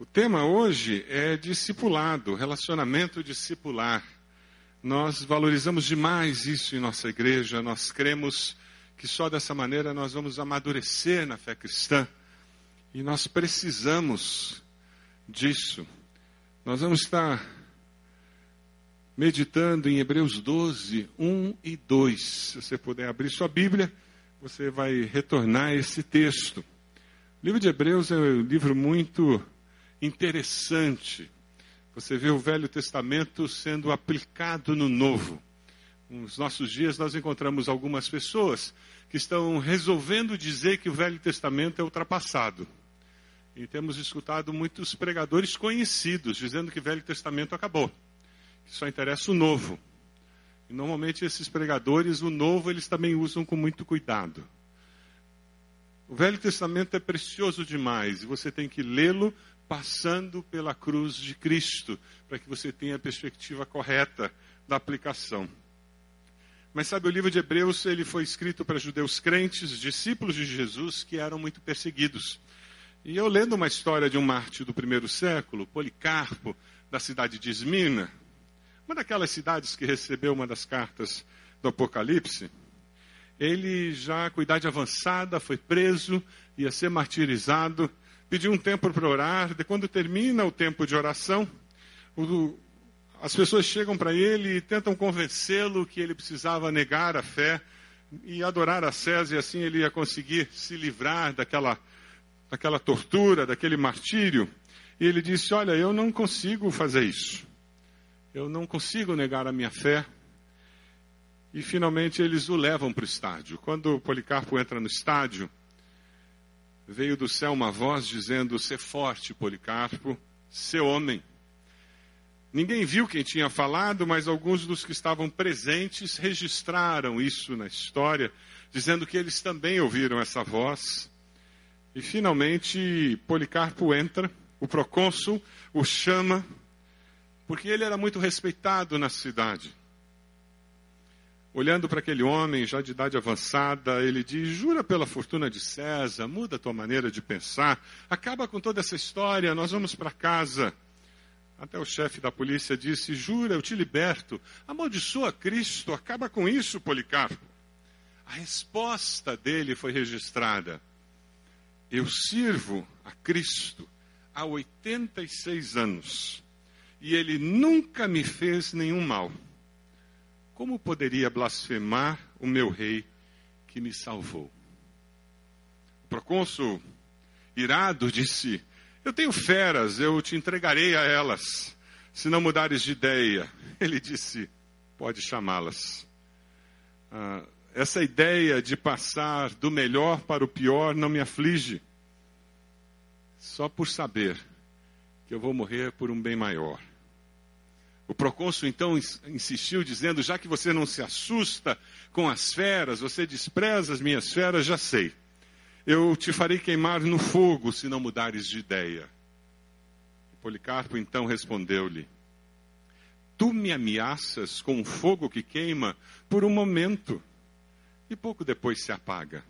O tema hoje é discipulado, relacionamento discipular. Nós valorizamos demais isso em nossa igreja, nós cremos que só dessa maneira nós vamos amadurecer na fé cristã. E nós precisamos disso. Nós vamos estar meditando em Hebreus 12, 1 e 2. Se você puder abrir sua Bíblia, você vai retornar a esse texto. O livro de Hebreus é um livro muito interessante. Você vê o Velho Testamento sendo aplicado no Novo. Nos nossos dias, nós encontramos algumas pessoas que estão resolvendo dizer que o Velho Testamento é ultrapassado. E temos escutado muitos pregadores conhecidos dizendo que o Velho Testamento acabou, que só interessa o Novo. E normalmente esses pregadores, o Novo, eles também usam com muito cuidado. O Velho Testamento é precioso demais e você tem que lê-lo passando pela cruz de Cristo, para que você tenha a perspectiva correta da aplicação. Mas sabe, o livro de Hebreus ele foi escrito para judeus crentes, discípulos de Jesus, que eram muito perseguidos. E eu lendo uma história de um mártir do primeiro século, Policarpo, da cidade de Esmina, uma daquelas cidades que recebeu uma das cartas do Apocalipse, ele já com idade avançada foi preso, ia ser martirizado, pediu um tempo para orar. De quando termina o tempo de oração, o, as pessoas chegam para ele e tentam convencê-lo que ele precisava negar a fé e adorar a César, e assim ele ia conseguir se livrar daquela, daquela tortura, daquele martírio. E ele disse: Olha, eu não consigo fazer isso. Eu não consigo negar a minha fé. E finalmente eles o levam para o estádio. Quando Policarpo entra no estádio, veio do céu uma voz dizendo: Ser forte, Policarpo, ser homem. Ninguém viu quem tinha falado, mas alguns dos que estavam presentes registraram isso na história, dizendo que eles também ouviram essa voz. E finalmente Policarpo entra, o procônsul o chama, porque ele era muito respeitado na cidade. Olhando para aquele homem já de idade avançada, ele diz: Jura pela fortuna de César, muda a tua maneira de pensar, acaba com toda essa história, nós vamos para casa. Até o chefe da polícia disse: Jura, eu te liberto, amaldiçoa Cristo, acaba com isso, Policarpo. A resposta dele foi registrada: Eu sirvo a Cristo há 86 anos e ele nunca me fez nenhum mal. Como poderia blasfemar o meu rei que me salvou? O procônsul, irado, disse: Eu tenho feras, eu te entregarei a elas, se não mudares de ideia. Ele disse: Pode chamá-las. Ah, essa ideia de passar do melhor para o pior não me aflige, só por saber que eu vou morrer por um bem maior. O procônsul então insistiu, dizendo: Já que você não se assusta com as feras, você despreza as minhas feras, já sei. Eu te farei queimar no fogo se não mudares de ideia. Policarpo então respondeu-lhe: Tu me ameaças com um fogo que queima por um momento e pouco depois se apaga,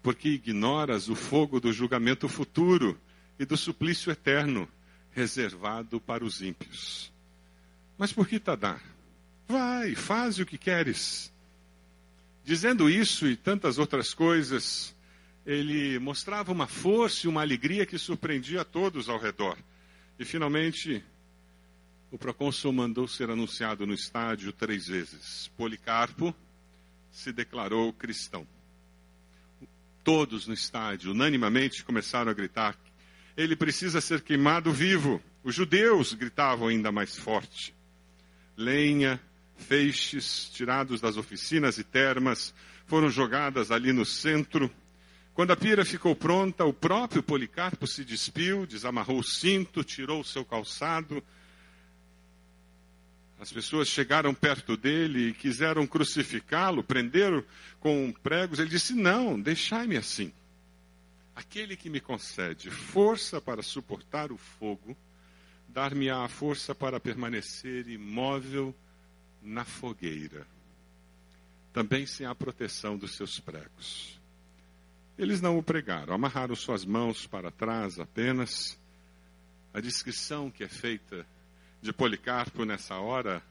porque ignoras o fogo do julgamento futuro e do suplício eterno reservado para os ímpios. Mas por que Tadá? Vai, faz o que queres. Dizendo isso e tantas outras coisas, ele mostrava uma força e uma alegria que surpreendia a todos ao redor. E finalmente, o procônsul mandou ser anunciado no estádio três vezes. Policarpo se declarou cristão. Todos no estádio, unanimamente, começaram a gritar: ele precisa ser queimado vivo. Os judeus gritavam ainda mais forte lenha, feixes tirados das oficinas e termas foram jogadas ali no centro. Quando a pira ficou pronta, o próprio Policarpo se despiu, desamarrou o cinto, tirou o seu calçado. As pessoas chegaram perto dele e quiseram crucificá-lo, prenderam com pregos. Ele disse: Não, deixai-me assim. Aquele que me concede força para suportar o fogo, dar-me-á a força para permanecer imóvel na fogueira, também sem a proteção dos seus pregos. Eles não o pregaram, amarraram suas mãos para trás apenas, A descrição que é feita de Policarpo nessa hora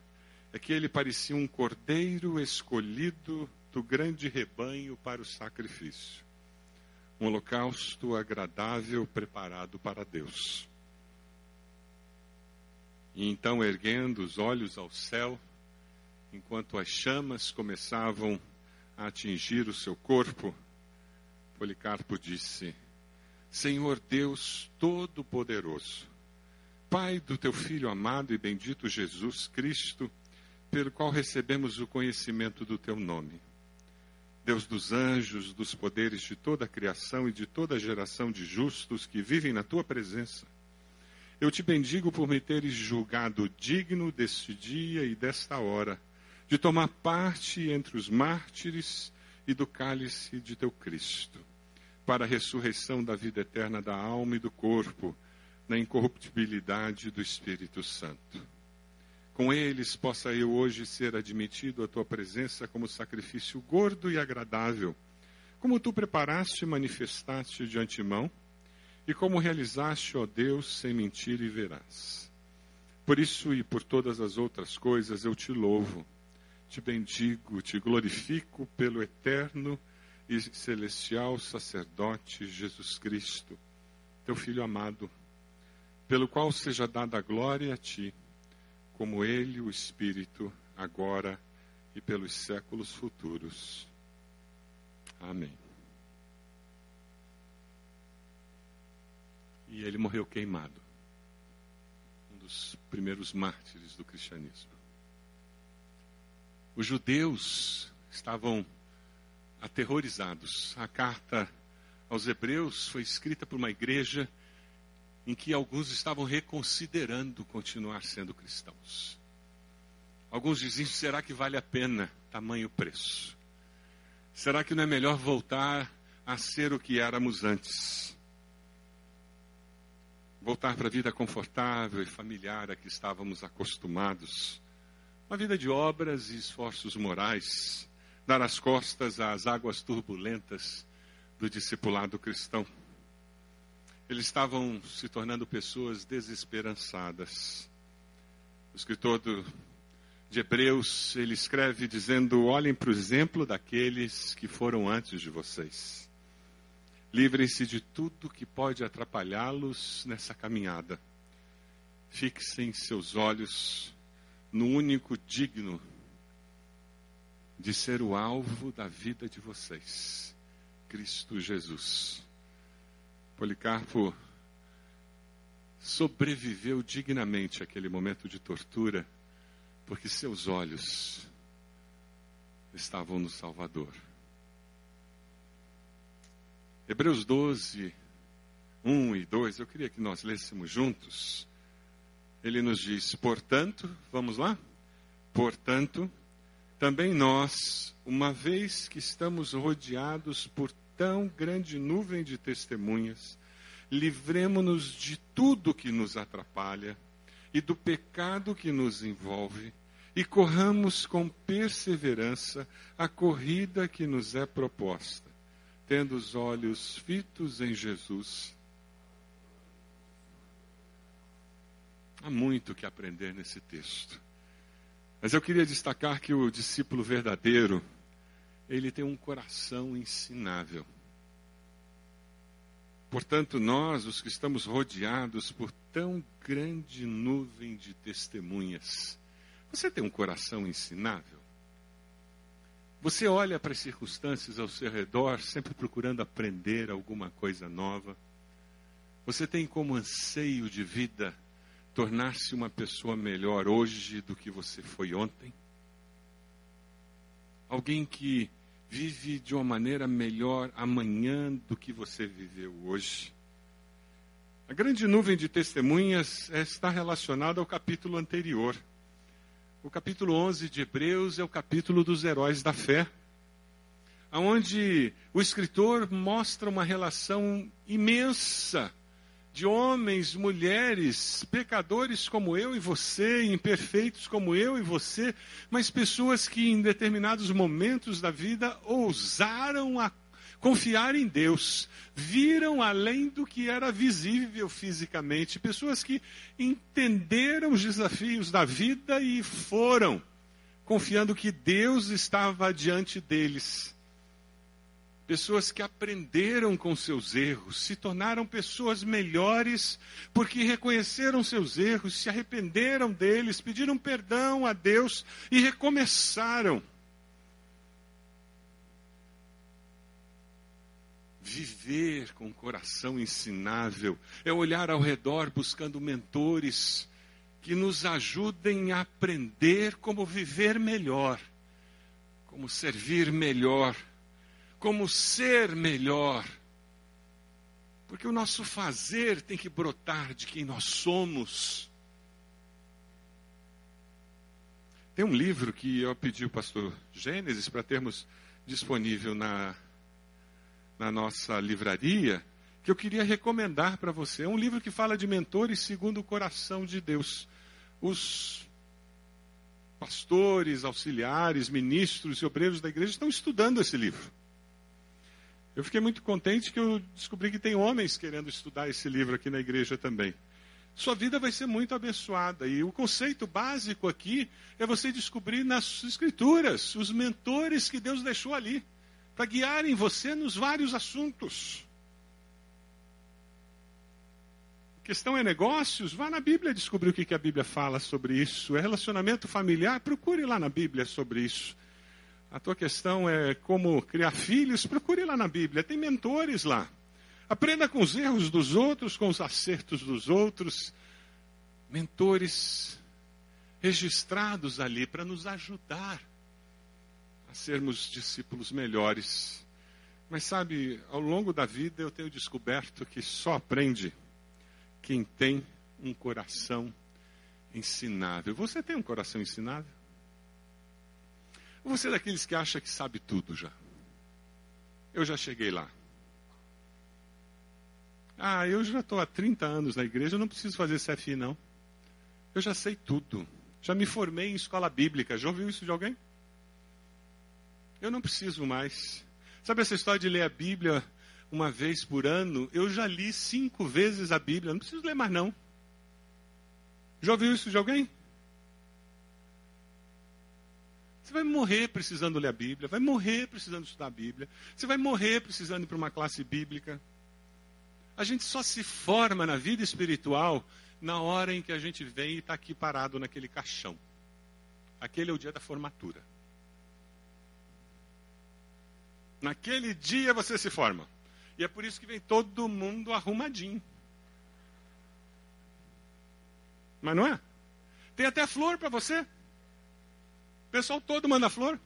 é que ele parecia um cordeiro escolhido do grande rebanho para o sacrifício. Um holocausto agradável preparado para Deus. E então, erguendo os olhos ao céu, enquanto as chamas começavam a atingir o seu corpo, Policarpo disse: Senhor Deus Todo-Poderoso, Pai do teu Filho amado e bendito Jesus Cristo, pelo qual recebemos o conhecimento do teu nome. Deus dos anjos, dos poderes de toda a criação e de toda a geração de justos que vivem na tua presença. Eu te bendigo por me teres julgado digno deste dia e desta hora, de tomar parte entre os mártires e do cálice de teu Cristo para a ressurreição da vida eterna da alma e do corpo, na incorruptibilidade do Espírito Santo. Com eles possa eu hoje ser admitido à tua presença como sacrifício gordo e agradável, como tu preparaste e manifestaste de antemão, e como realizaste, ó Deus, sem mentir e verás. Por isso e por todas as outras coisas eu te louvo, te bendigo, te glorifico pelo eterno e celestial sacerdote Jesus Cristo, teu Filho amado, pelo qual seja dada a glória a ti, como ele, o Espírito, agora e pelos séculos futuros. Amém. E ele morreu queimado, um dos primeiros mártires do cristianismo. Os judeus estavam aterrorizados. A carta aos Hebreus foi escrita por uma igreja em que alguns estavam reconsiderando continuar sendo cristãos. Alguns diziam: será que vale a pena tamanho preço? Será que não é melhor voltar a ser o que éramos antes? Voltar para a vida confortável e familiar a que estávamos acostumados. Uma vida de obras e esforços morais dar as costas às águas turbulentas do discipulado cristão. Eles estavam se tornando pessoas desesperançadas. O escritor do, de Hebreus, ele escreve dizendo: Olhem para o exemplo daqueles que foram antes de vocês. Livrem-se de tudo que pode atrapalhá-los nessa caminhada. Fixem seus olhos no único digno de ser o alvo da vida de vocês, Cristo Jesus. Policarpo sobreviveu dignamente àquele momento de tortura, porque seus olhos estavam no Salvador. Hebreus 12, 1 e 2, eu queria que nós lêssemos juntos. Ele nos diz: portanto, vamos lá? Portanto, também nós, uma vez que estamos rodeados por tão grande nuvem de testemunhas, livremos-nos de tudo que nos atrapalha e do pecado que nos envolve e corramos com perseverança a corrida que nos é proposta, tendo os olhos fitos em Jesus. Há muito que aprender nesse texto. Mas eu queria destacar que o discípulo verdadeiro, ele tem um coração ensinável. Portanto, nós, os que estamos rodeados por tão grande nuvem de testemunhas, você tem um coração ensinável? Você olha para as circunstâncias ao seu redor, sempre procurando aprender alguma coisa nova? Você tem como anseio de vida tornar-se uma pessoa melhor hoje do que você foi ontem? Alguém que vive de uma maneira melhor amanhã do que você viveu hoje? A grande nuvem de testemunhas está relacionada ao capítulo anterior. O capítulo 11 de Hebreus é o capítulo dos heróis da fé, onde o escritor mostra uma relação imensa de homens, mulheres, pecadores como eu e você, imperfeitos como eu e você, mas pessoas que em determinados momentos da vida ousaram a confiar em Deus, viram além do que era visível fisicamente, pessoas que entenderam os desafios da vida e foram, confiando que Deus estava diante deles. Pessoas que aprenderam com seus erros, se tornaram pessoas melhores, porque reconheceram seus erros, se arrependeram deles, pediram perdão a Deus e recomeçaram. Viver com o coração ensinável é olhar ao redor buscando mentores que nos ajudem a aprender como viver melhor, como servir melhor, como ser melhor. Porque o nosso fazer tem que brotar de quem nós somos. Tem um livro que eu pedi ao pastor Gênesis para termos disponível na na nossa livraria, que eu queria recomendar para você. É um livro que fala de mentores segundo o coração de Deus. Os pastores, auxiliares, ministros e obreiros da igreja estão estudando esse livro. Eu fiquei muito contente que eu descobri que tem homens querendo estudar esse livro aqui na igreja também. Sua vida vai ser muito abençoada. E o conceito básico aqui é você descobrir nas escrituras os mentores que Deus deixou ali para guiarem você nos vários assuntos. Questão é negócios, vá na Bíblia descobrir o que a Bíblia fala sobre isso. É relacionamento familiar, procure lá na Bíblia sobre isso. A tua questão é como criar filhos, procure lá na Bíblia. Tem mentores lá. Aprenda com os erros dos outros, com os acertos dos outros. Mentores registrados ali para nos ajudar sermos discípulos melhores. Mas sabe, ao longo da vida eu tenho descoberto que só aprende quem tem um coração ensinável. Você tem um coração ensinável? Ou você é daqueles que acha que sabe tudo já? Eu já cheguei lá. Ah, eu já estou há 30 anos na igreja, eu não preciso fazer CFI, não. Eu já sei tudo. Já me formei em escola bíblica. Já ouviu isso de alguém? Eu não preciso mais. Sabe essa história de ler a Bíblia uma vez por ano? Eu já li cinco vezes a Bíblia, não preciso ler mais não. Já ouviu isso de alguém? Você vai morrer precisando ler a Bíblia, vai morrer precisando estudar a Bíblia, você vai morrer precisando ir para uma classe bíblica. A gente só se forma na vida espiritual na hora em que a gente vem e está aqui parado naquele caixão. Aquele é o dia da formatura. Naquele dia você se forma. E é por isso que vem todo mundo arrumadinho. Mas não é? Tem até flor para você. O pessoal todo manda flor.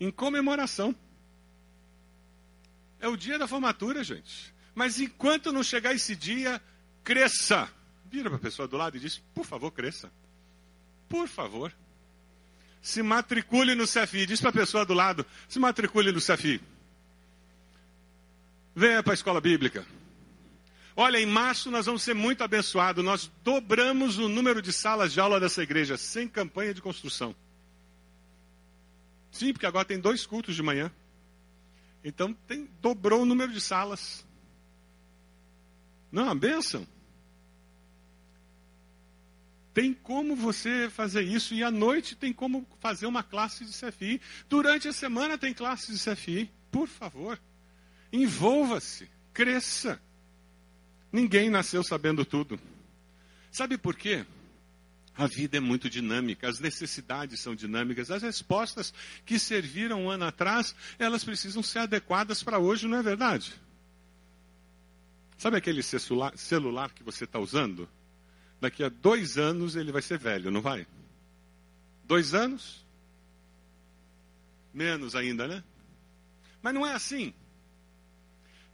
Em comemoração. É o dia da formatura, gente. Mas enquanto não chegar esse dia, cresça. Vira para a pessoa do lado e diz: por favor, cresça. Por favor. Se matricule no CFI. Diz para a pessoa do lado: se matricule no CFI. Venha para a escola bíblica. Olha, em março nós vamos ser muito abençoados. Nós dobramos o número de salas de aula dessa igreja, sem campanha de construção. Sim, porque agora tem dois cultos de manhã. Então tem, dobrou o número de salas. Não, a bênção. Tem como você fazer isso e à noite tem como fazer uma classe de CFI. Durante a semana tem classe de CFI. Por favor. Envolva-se, cresça. Ninguém nasceu sabendo tudo. Sabe por quê? A vida é muito dinâmica, as necessidades são dinâmicas, as respostas que serviram um ano atrás, elas precisam ser adequadas para hoje, não é verdade? Sabe aquele celular, que você está usando? Daqui a dois anos ele vai ser velho, não vai? Dois anos? Menos ainda, né? Mas não é assim.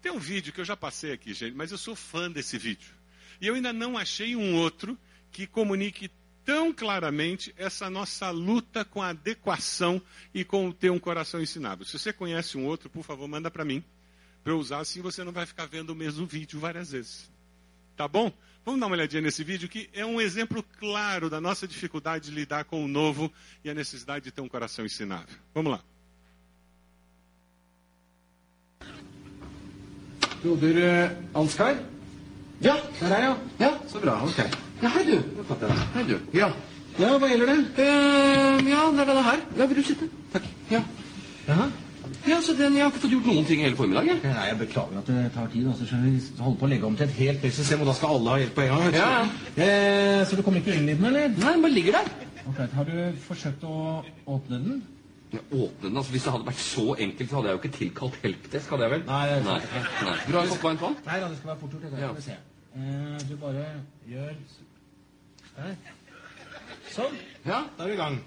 Tem um vídeo que eu já passei aqui, gente, mas eu sou fã desse vídeo. E eu ainda não achei um outro que comunique tão claramente essa nossa luta com a adequação e com ter um coração ensinável. Se você conhece um outro, por favor, manda para mim, para eu usar, assim você não vai ficar vendo o mesmo vídeo várias vezes. Tá bom? Vamos dar uma olhadinha nesse vídeo que é um exemplo claro da nossa dificuldade de lidar com o novo e a necessidade de ter um coração ensinável. Vamos lá. Broder eh, Ansgar? Ja, der er jeg. Ja, så bra. Ok. Ja, hei, du. Hei, du. Ja. Ja, hva gjelder det? Uh, ja, det er denne her. Ja, vil du sitte? Takk. Ja. Jaha. Ja, så den, Jeg har ikke fått gjort noen ting hele formiddagen. Nei, Jeg beklager at det tar tid. Altså, skjønner vi holder på å legge om til et helt nytt system, og da skal alle ha hjelp på en gang. Ja, Eh, så du kommer ikke inn i den, eller? Nei, den bare ligger der. Ok, Har du forsøkt å åpne den? Åpne den, altså Hvis det hadde vært så enkelt, så hadde jeg jo ikke tilkalt helpdesk. hadde jeg vel? Nei, det Nei. sant. Nei. Vil du ha en kopp varmt vann? Nei da, det skal være fort gjort. Det Ja. skal vi se. Eh, du bare gjør Der. Sånn. Ja. Da er vi i gang.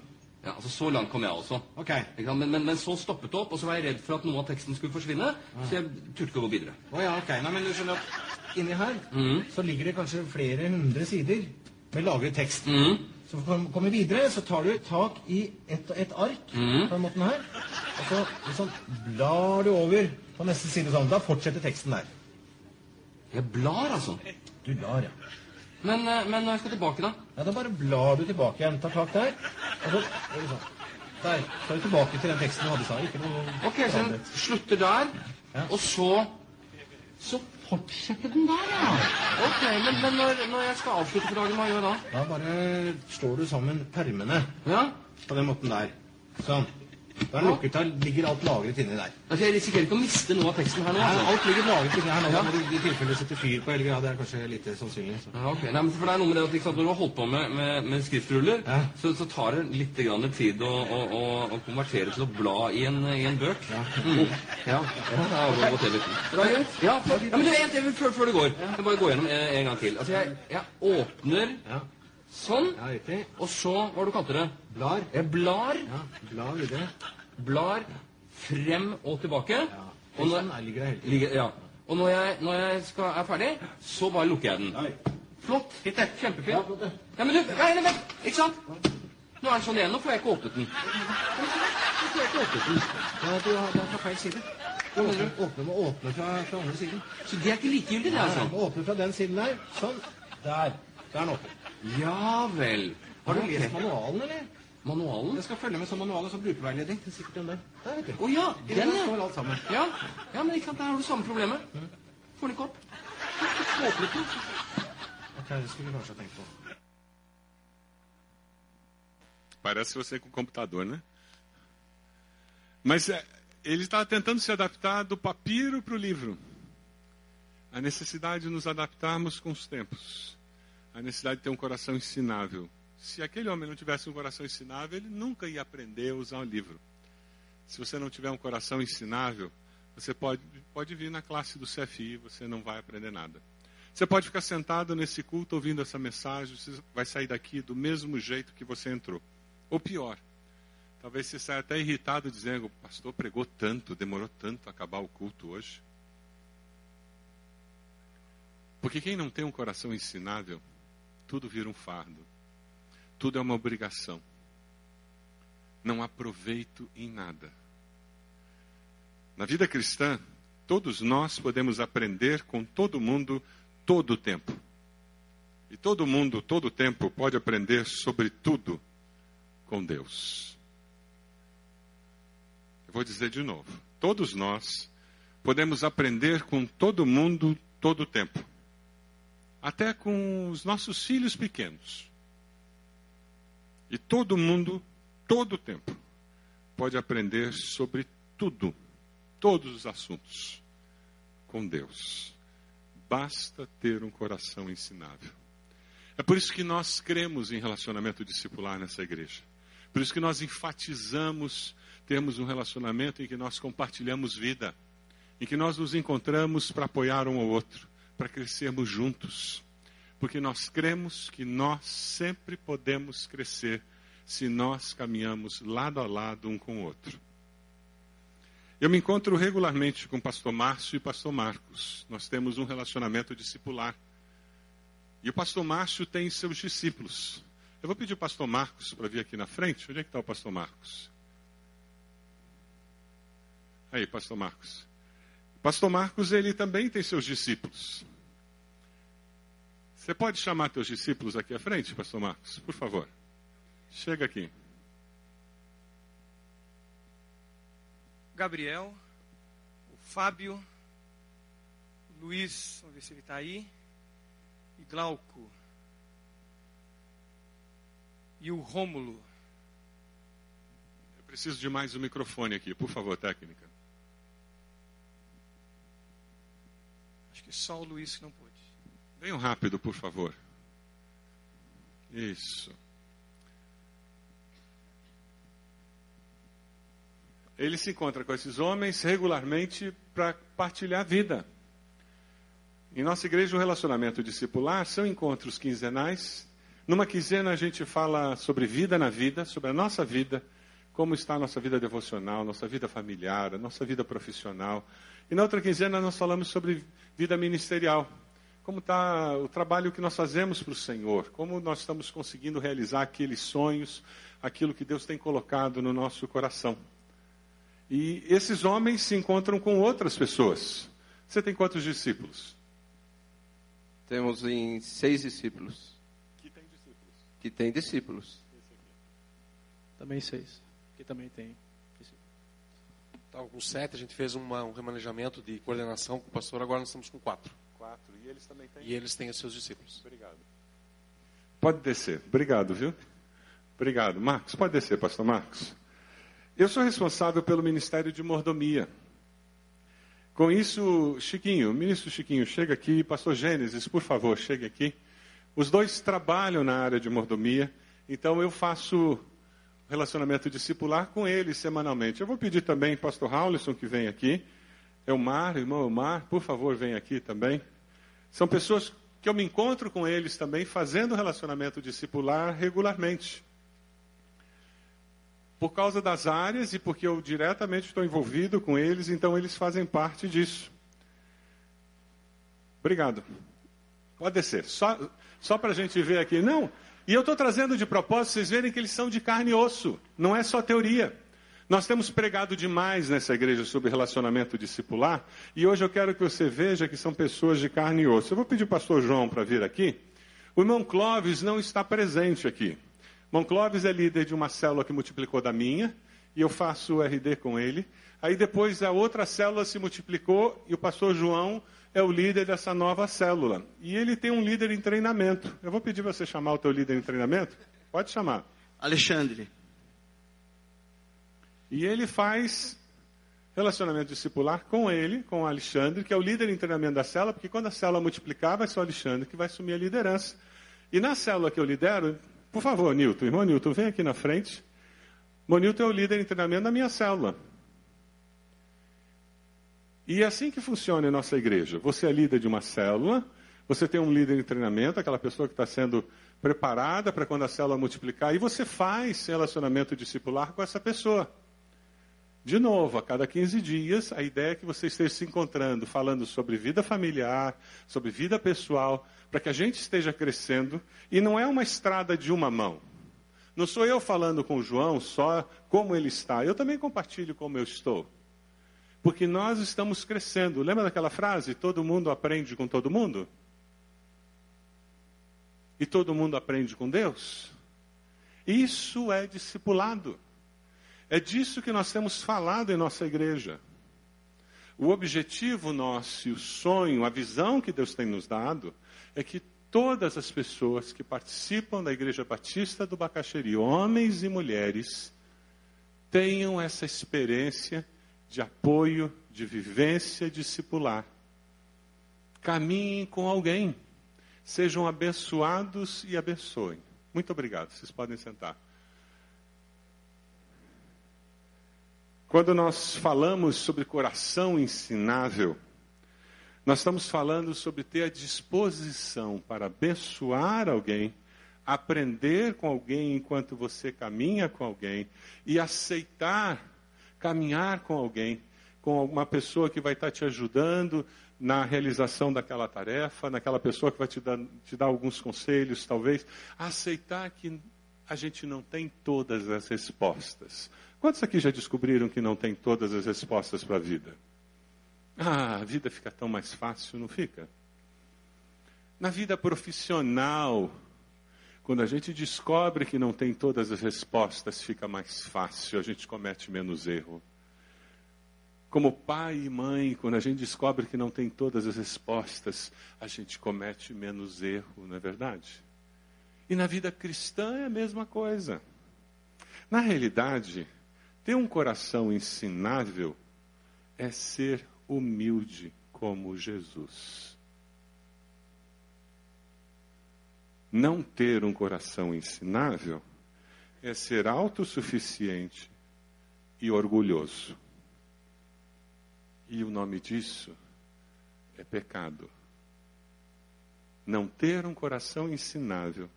ja, altså Så langt kom jeg også. Ok. Ikke? Men, men, men så stoppet det opp, og så var jeg redd for at noe av teksten skulle forsvinne. Så jeg turte ikke å gå videre. Å ja, ok. Nei, men du skjønner at inni her mm. så ligger det kanskje flere hundre sider med lagret tekst. Mhm. Så for å komme videre, så tar du tak i et, et ark mm. på den måten her. Og så liksom blar du over på neste side sånn. Da fortsetter teksten der. Jeg blar, altså. Du lar, ja. Men, eh, men når jeg skal tilbake, da? Ja, Da bare blar du tilbake igjen. Tar tak der. Og så sånn. Der. Så er du tilbake til den teksten du hadde i stad. Ok, så den slutter der, Ja. og så Så fortsetter den der, ja. Ok, Men, men når, når jeg skal avslutte for dagen, hva gjør jeg da? Da bare slår du sammen permene Ja? på den måten der. Sånn. Da er lukket, da ligger alt lagret inni der. Altså, Jeg risikerer ikke å miste noe av teksten her nå? Nei, altså. alt ligger lagret inni her nå. Ja. Når du i tilfelle setter fyr på, eller ja, det er kanskje lite sannsynlig. Så. Ja, ok. Nei, men for det er noe med det at ikke sant, Når du har holdt på med, med, med skriftruller, Ja. så, så tar det litt grann tid å, å, å, å konvertere til å bla i en, i en bøk. Ja. Mm. ja. ja gått det litt. Ja, ja, men du, en, før, før du går, jeg bare gå gjennom en, en gang til. Altså, jeg, jeg åpner Ja. Sånn, ja, riktig. og så Hva var det du kalte det? Blar. Jeg blar, Ja, bla videre. blar frem og tilbake. Ja. Og når, Sånn ligger det hele tiden. ligger, ja. og når jeg, når jeg skal, er ferdig, så bare lukker jeg den. Nei. Flott. Ja, Kjempefint. flott, det. Ja, men du, nei, nei, vent. Ikke sant? Nå er den sånn igjen. Nå får jeg ikke åpnet den. Nå får jeg ikke åpnet den. Ja, du har, den er fra feil side. Du åpner, åpner må åpne fra, fra andre siden. Så det er ikke likegyldig, det, altså? Nei, åpne fra den siden der. Sånn. Der. Der er den åpen. Ja vel. Har du lest manualen, eller? manualen? Jeg skal følge med som manual og som brukerveiledning. Det er sikkert den der. Der, vet du. Å ja, I den, ja. ja. Ja, men ikke sant, der har du samme problemet. Får den ikke opp. Åpnet den. Ok, det skulle du kanskje ha tenkt på. Parece você com o computador, né? Mas é, ele está tentando se adaptar do papiro para o livro. A necessidade de nos adaptarmos com os tempos. A necessidade de ter um coração ensinável. Se aquele homem não tivesse um coração ensinável, ele nunca ia aprender a usar o livro. Se você não tiver um coração ensinável, você pode, pode vir na classe do CFI, você não vai aprender nada. Você pode ficar sentado nesse culto ouvindo essa mensagem, você vai sair daqui do mesmo jeito que você entrou. Ou pior, talvez você saia até irritado dizendo: o pastor pregou tanto, demorou tanto a acabar o culto hoje. Porque quem não tem um coração ensinável, tudo vira um fardo, tudo é uma obrigação. Não há proveito em nada. Na vida cristã, todos nós podemos aprender com todo mundo todo o tempo. E todo mundo, todo o tempo, pode aprender sobre tudo com Deus. Eu vou dizer de novo: todos nós podemos aprender com todo mundo todo o tempo. Até com os nossos filhos pequenos. E todo mundo, todo o tempo, pode aprender sobre tudo, todos os assuntos, com Deus. Basta ter um coração ensinável. É por isso que nós cremos em relacionamento discipular nessa igreja. Por isso que nós enfatizamos termos um relacionamento em que nós compartilhamos vida, em que nós nos encontramos para apoiar um ao outro, para crescermos juntos. Porque nós cremos que nós sempre podemos crescer se nós caminhamos lado a lado um com o outro. Eu me encontro regularmente com o pastor Márcio e o pastor Marcos. Nós temos um relacionamento discipular. E o pastor Márcio tem seus discípulos. Eu vou pedir o pastor Marcos para vir aqui na frente. Onde é que está o pastor Marcos? Aí, pastor Marcos. O pastor Marcos, ele também tem seus discípulos. Você pode chamar teus discípulos aqui à frente, pastor Marcos? Por favor. Chega aqui. Gabriel, o Fábio, Luiz, vamos ver se ele está aí. E Glauco. E o Rômulo. Eu preciso de mais um microfone aqui, por favor, técnica. Acho que só o Luiz que não pôde. Venham rápido, por favor. Isso. Ele se encontra com esses homens regularmente para partilhar a vida. Em nossa igreja, o relacionamento discipular são encontros quinzenais. Numa quinzena, a gente fala sobre vida na vida, sobre a nossa vida, como está a nossa vida devocional, nossa vida familiar, a nossa vida profissional. E na outra quinzena, nós falamos sobre vida ministerial, como está o trabalho que nós fazemos para o Senhor, como nós estamos conseguindo realizar aqueles sonhos, aquilo que Deus tem colocado no nosso coração. E esses homens se encontram com outras pessoas. Você tem quantos discípulos? Temos em seis discípulos. Que tem discípulos. Que tem discípulos. Também seis. Que também tem. Estava com sete, a gente fez uma, um remanejamento de coordenação com o pastor, agora nós estamos com quatro. E eles também têm? E eles têm os seus discípulos. Obrigado. Pode descer. Obrigado, viu? Obrigado. Marcos, pode descer, pastor Marcos. Eu sou responsável pelo Ministério de Mordomia. Com isso, Chiquinho, ministro Chiquinho, chega aqui. Pastor Gênesis, por favor, chegue aqui. Os dois trabalham na área de mordomia, então eu faço relacionamento discipular com eles semanalmente. Eu vou pedir também pastor Raulison que vem aqui. Elmar, irmão Elmar, por favor, vem aqui também. São pessoas que eu me encontro com eles também fazendo relacionamento discipular regularmente. Por causa das áreas e porque eu diretamente estou envolvido com eles, então eles fazem parte disso. Obrigado. Pode descer. Só, só para a gente ver aqui. Não, e eu estou trazendo de propósito, vocês verem que eles são de carne e osso, não é só teoria. Nós temos pregado demais nessa igreja sobre relacionamento discipular, e hoje eu quero que você veja que são pessoas de carne e osso. Eu vou pedir o pastor João para vir aqui. O irmão Clóvis não está presente aqui. O irmão Clóvis é líder de uma célula que multiplicou da minha, e eu faço o RD com ele. Aí depois a outra célula se multiplicou e o pastor João é o líder dessa nova célula. E ele tem um líder em treinamento. Eu vou pedir você chamar o teu líder em treinamento. Pode chamar. Alexandre. E ele faz relacionamento discipular com ele, com o Alexandre, que é o líder em treinamento da célula, porque quando a célula multiplicar, vai ser o Alexandre que vai assumir a liderança. E na célula que eu lidero, por favor, Nilton, irmão Nilton, vem aqui na frente. O Nilton é o líder em treinamento da minha célula. E é assim que funciona em nossa igreja. Você é líder de uma célula, você tem um líder em treinamento, aquela pessoa que está sendo preparada para quando a célula multiplicar, e você faz relacionamento discipular com essa pessoa. De novo, a cada 15 dias, a ideia é que você esteja se encontrando, falando sobre vida familiar, sobre vida pessoal, para que a gente esteja crescendo. E não é uma estrada de uma mão. Não sou eu falando com o João só como ele está, eu também compartilho como eu estou. Porque nós estamos crescendo. Lembra daquela frase? Todo mundo aprende com todo mundo? E todo mundo aprende com Deus? Isso é discipulado. É disso que nós temos falado em nossa igreja. O objetivo nosso o sonho, a visão que Deus tem nos dado, é que todas as pessoas que participam da Igreja Batista do Bacaxeri, homens e mulheres, tenham essa experiência de apoio, de vivência discipular. Caminhem com alguém. Sejam abençoados e abençoem. Muito obrigado. Vocês podem sentar. Quando nós falamos sobre coração ensinável, nós estamos falando sobre ter a disposição para abençoar alguém, aprender com alguém enquanto você caminha com alguém e aceitar caminhar com alguém, com uma pessoa que vai estar te ajudando na realização daquela tarefa, naquela pessoa que vai te dar, te dar alguns conselhos, talvez. Aceitar que a gente não tem todas as respostas. Quantos aqui já descobriram que não tem todas as respostas para a vida? Ah, a vida fica tão mais fácil, não fica? Na vida profissional, quando a gente descobre que não tem todas as respostas, fica mais fácil, a gente comete menos erro. Como pai e mãe, quando a gente descobre que não tem todas as respostas, a gente comete menos erro, não é verdade? E na vida cristã é a mesma coisa. Na realidade, ter um coração ensinável é ser humilde como Jesus. Não ter um coração ensinável é ser autossuficiente e orgulhoso. E o nome disso é pecado. Não ter um coração ensinável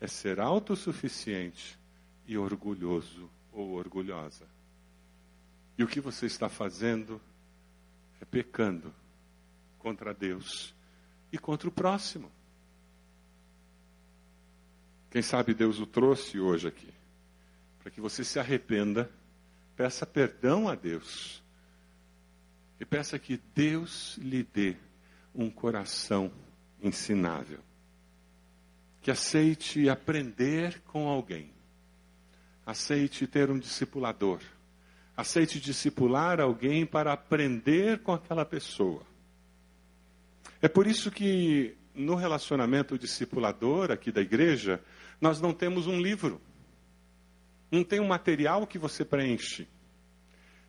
é ser autossuficiente e orgulhoso ou orgulhosa. E o que você está fazendo é pecando contra Deus e contra o próximo. Quem sabe Deus o trouxe hoje aqui, para que você se arrependa, peça perdão a Deus e peça que Deus lhe dê um coração ensinável, que aceite aprender com alguém, aceite ter um discipulador, aceite discipular alguém para aprender com aquela pessoa. É por isso que no relacionamento discipulador aqui da igreja, nós não temos um livro. Não tem um material que você preenche.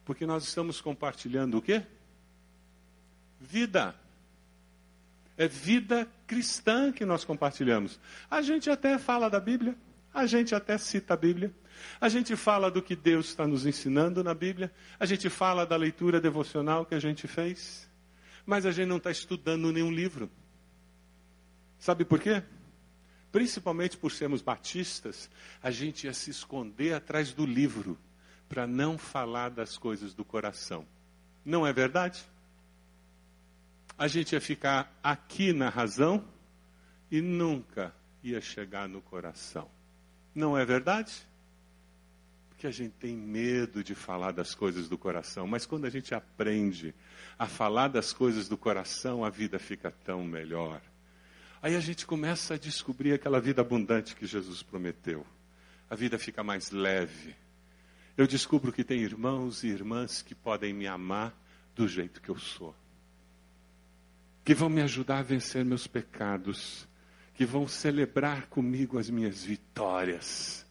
Porque nós estamos compartilhando o quê? Vida. É vida cristã que nós compartilhamos. A gente até fala da Bíblia, a gente até cita a Bíblia, a gente fala do que Deus está nos ensinando na Bíblia, a gente fala da leitura devocional que a gente fez, mas a gente não está estudando nenhum livro. Sabe por quê? Principalmente por sermos batistas, a gente ia se esconder atrás do livro para não falar das coisas do coração. Não é verdade? A gente ia ficar aqui na razão e nunca ia chegar no coração. Não é verdade? Porque a gente tem medo de falar das coisas do coração, mas quando a gente aprende a falar das coisas do coração, a vida fica tão melhor. Aí a gente começa a descobrir aquela vida abundante que Jesus prometeu. A vida fica mais leve. Eu descubro que tem irmãos e irmãs que podem me amar do jeito que eu sou. Que vão me ajudar a vencer meus pecados. Que vão celebrar comigo as minhas vitórias.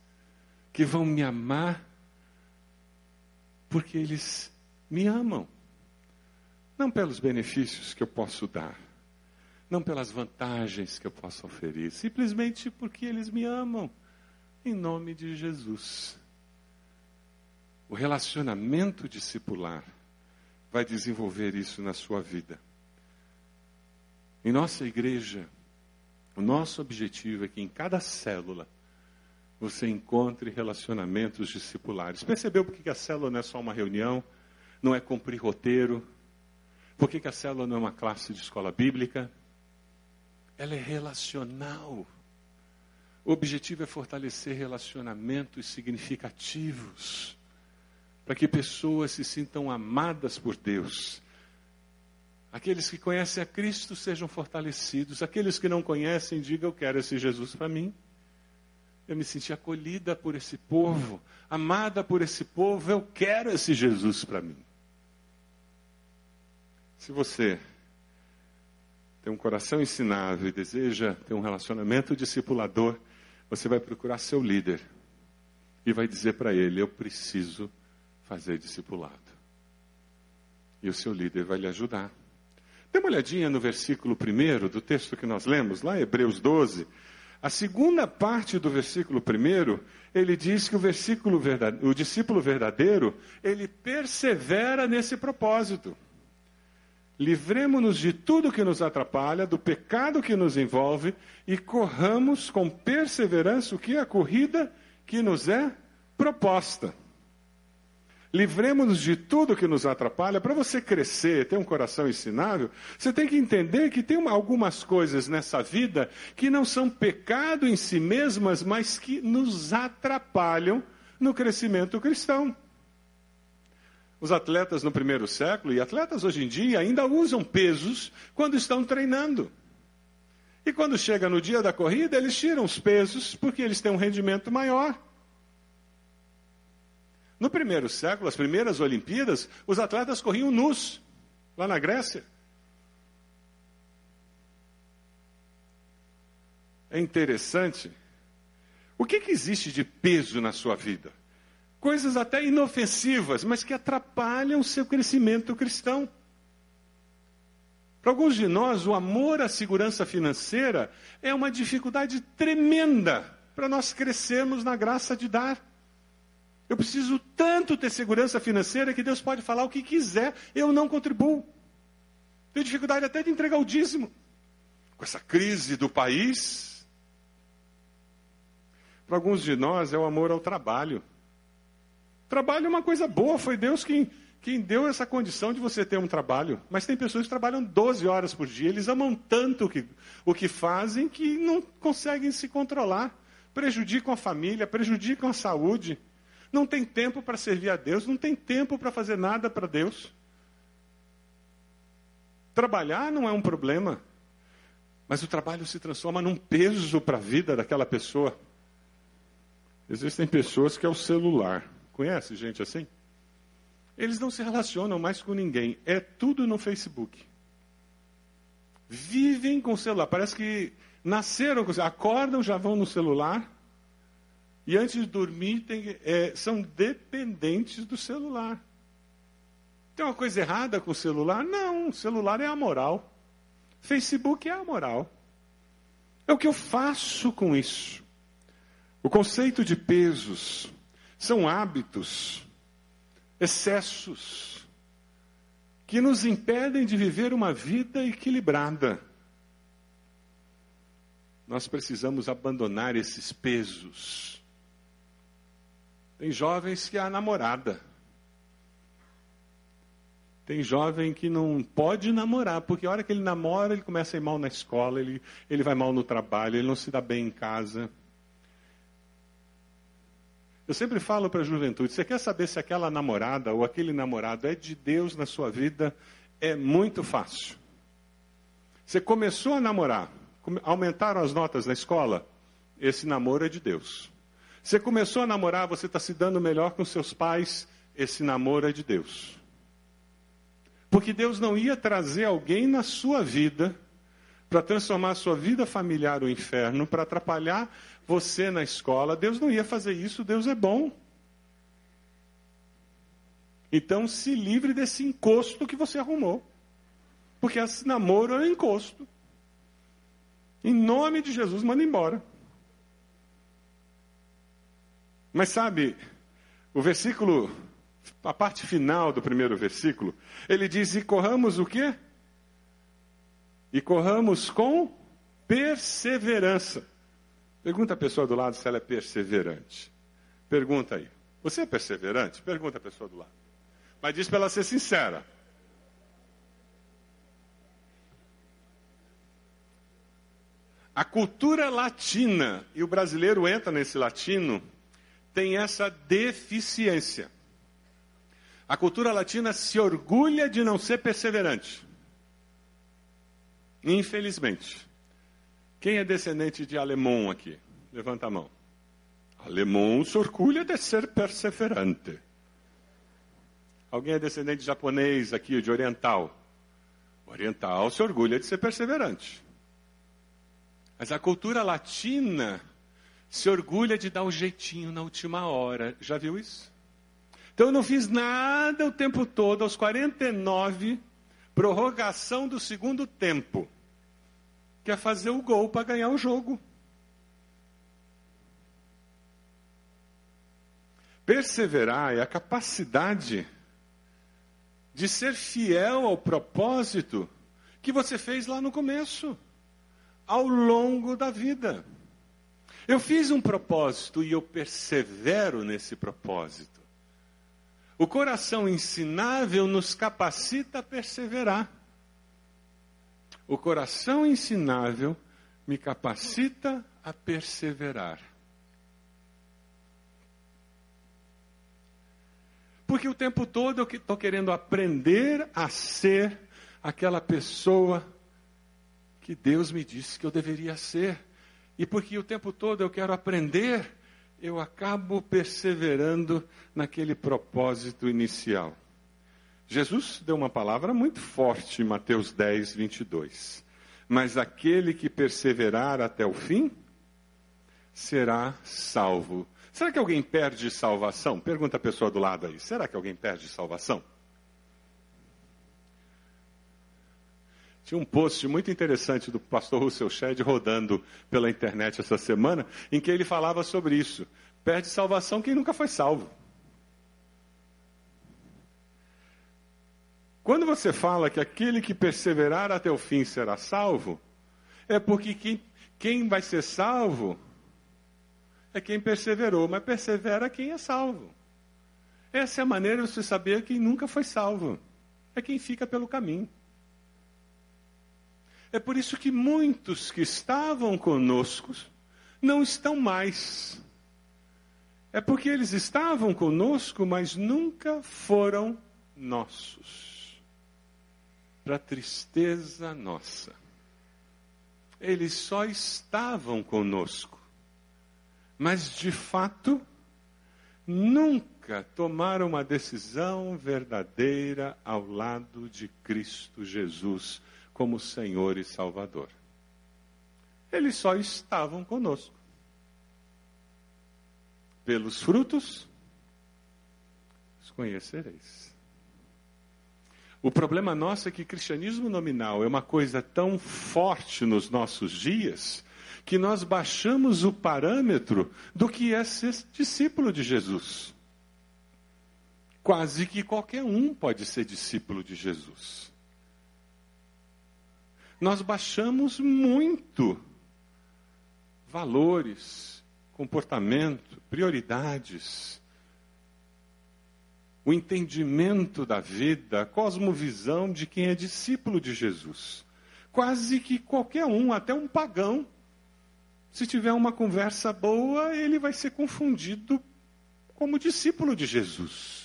Que vão me amar porque eles me amam. Não pelos benefícios que eu posso dar não pelas vantagens que eu posso oferir, simplesmente porque eles me amam, em nome de Jesus. O relacionamento discipular vai desenvolver isso na sua vida. Em nossa igreja, o nosso objetivo é que em cada célula você encontre relacionamentos discipulares. Percebeu por que a célula não é só uma reunião, não é cumprir roteiro? Por que a célula não é uma classe de escola bíblica? ela é relacional. O objetivo é fortalecer relacionamentos significativos, para que pessoas se sintam amadas por Deus. Aqueles que conhecem a Cristo sejam fortalecidos, aqueles que não conhecem, digam: Eu quero esse Jesus para mim. Eu me senti acolhida por esse povo, amada por esse povo, eu quero esse Jesus para mim. Se você tem um coração ensinável e deseja ter um relacionamento discipulador, você vai procurar seu líder e vai dizer para ele: Eu preciso fazer discipulado. E o seu líder vai lhe ajudar. Dê uma olhadinha no versículo primeiro do texto que nós lemos, lá Hebreus 12. A segunda parte do versículo primeiro, ele diz que o versículo o discípulo verdadeiro, ele persevera nesse propósito. Livremos-nos de tudo que nos atrapalha, do pecado que nos envolve e corramos com perseverança o que é a corrida que nos é proposta. Livremos-nos de tudo que nos atrapalha. Para você crescer, ter um coração ensinável, você tem que entender que tem uma, algumas coisas nessa vida que não são pecado em si mesmas, mas que nos atrapalham no crescimento cristão. Os atletas no primeiro século e atletas hoje em dia ainda usam pesos quando estão treinando. E quando chega no dia da corrida, eles tiram os pesos porque eles têm um rendimento maior. No primeiro século, as primeiras Olimpíadas, os atletas corriam nus, lá na Grécia. É interessante. O que, que existe de peso na sua vida? Coisas até inofensivas, mas que atrapalham o seu crescimento cristão. Para alguns de nós, o amor à segurança financeira é uma dificuldade tremenda para nós crescermos na graça de dar. Eu preciso tanto ter segurança financeira que Deus pode falar o que quiser, eu não contribuo. Tenho dificuldade até de entregar o dízimo. Com essa crise do país. Para alguns de nós é o amor ao trabalho. Trabalho é uma coisa boa, foi Deus quem quem deu essa condição de você ter um trabalho. Mas tem pessoas que trabalham 12 horas por dia, eles amam tanto o que, o que fazem que não conseguem se controlar. Prejudicam a família, prejudicam a saúde. Não tem tempo para servir a Deus, não tem tempo para fazer nada para Deus. Trabalhar não é um problema, mas o trabalho se transforma num peso para a vida daquela pessoa. Existem pessoas que é o celular. Conhece gente assim? Eles não se relacionam mais com ninguém. É tudo no Facebook. Vivem com o celular. Parece que nasceram com o celular. Acordam, já vão no celular. E antes de dormir, tem, é, são dependentes do celular. Tem uma coisa errada com o celular? Não, o celular é amoral. Facebook é amoral. É o que eu faço com isso. O conceito de pesos são hábitos excessos que nos impedem de viver uma vida equilibrada. Nós precisamos abandonar esses pesos. Tem jovens que há namorada. Tem jovem que não pode namorar, porque a hora que ele namora, ele começa a ir mal na escola, ele, ele vai mal no trabalho, ele não se dá bem em casa. Eu sempre falo para a juventude: você quer saber se aquela namorada ou aquele namorado é de Deus na sua vida? É muito fácil. Você começou a namorar, aumentaram as notas na escola? Esse namoro é de Deus. Você começou a namorar, você está se dando melhor com seus pais? Esse namoro é de Deus. Porque Deus não ia trazer alguém na sua vida para transformar a sua vida familiar no inferno, para atrapalhar você na escola. Deus não ia fazer isso, Deus é bom. Então se livre desse encosto que você arrumou. Porque esse namoro é um encosto. Em nome de Jesus, manda embora. Mas sabe, o versículo, a parte final do primeiro versículo, ele diz: E corramos o quê? E corramos com perseverança. Pergunta a pessoa do lado se ela é perseverante. Pergunta aí. Você é perseverante? Pergunta a pessoa do lado. Mas diz para ela ser sincera. A cultura latina, e o brasileiro entra nesse latino, tem essa deficiência. A cultura latina se orgulha de não ser perseverante. Infelizmente. Quem é descendente de alemão aqui? Levanta a mão. Alemão se orgulha de ser perseverante. Alguém é descendente de japonês aqui, de oriental? Oriental se orgulha de ser perseverante. Mas a cultura latina se orgulha de dar um jeitinho na última hora. Já viu isso? Então eu não fiz nada o tempo todo, aos 49, prorrogação do segundo tempo quer fazer o gol para ganhar o jogo. Perseverar é a capacidade de ser fiel ao propósito que você fez lá no começo, ao longo da vida. Eu fiz um propósito e eu persevero nesse propósito. O coração ensinável nos capacita a perseverar. O coração ensinável me capacita a perseverar. Porque o tempo todo eu estou querendo aprender a ser aquela pessoa que Deus me disse que eu deveria ser. E porque o tempo todo eu quero aprender eu acabo perseverando naquele propósito inicial. Jesus deu uma palavra muito forte em Mateus 10, 22. Mas aquele que perseverar até o fim será salvo. Será que alguém perde salvação? Pergunta a pessoa do lado aí. Será que alguém perde salvação? Tinha um post muito interessante do pastor Russell Shedd rodando pela internet essa semana, em que ele falava sobre isso. Perde salvação quem nunca foi salvo. Quando você fala que aquele que perseverar até o fim será salvo, é porque quem, quem vai ser salvo é quem perseverou, mas persevera quem é salvo. Essa é a maneira de você saber quem nunca foi salvo. É quem fica pelo caminho. É por isso que muitos que estavam conosco não estão mais. É porque eles estavam conosco, mas nunca foram nossos. Para tristeza nossa. Eles só estavam conosco, mas de fato nunca tomaram uma decisão verdadeira ao lado de Cristo Jesus como Senhor e Salvador. Eles só estavam conosco. Pelos frutos os conhecereis. O problema nosso é que cristianismo nominal é uma coisa tão forte nos nossos dias que nós baixamos o parâmetro do que é ser discípulo de Jesus. Quase que qualquer um pode ser discípulo de Jesus nós baixamos muito valores, comportamento, prioridades, o entendimento da vida, a cosmovisão de quem é discípulo de Jesus. Quase que qualquer um, até um pagão, se tiver uma conversa boa, ele vai ser confundido como discípulo de Jesus.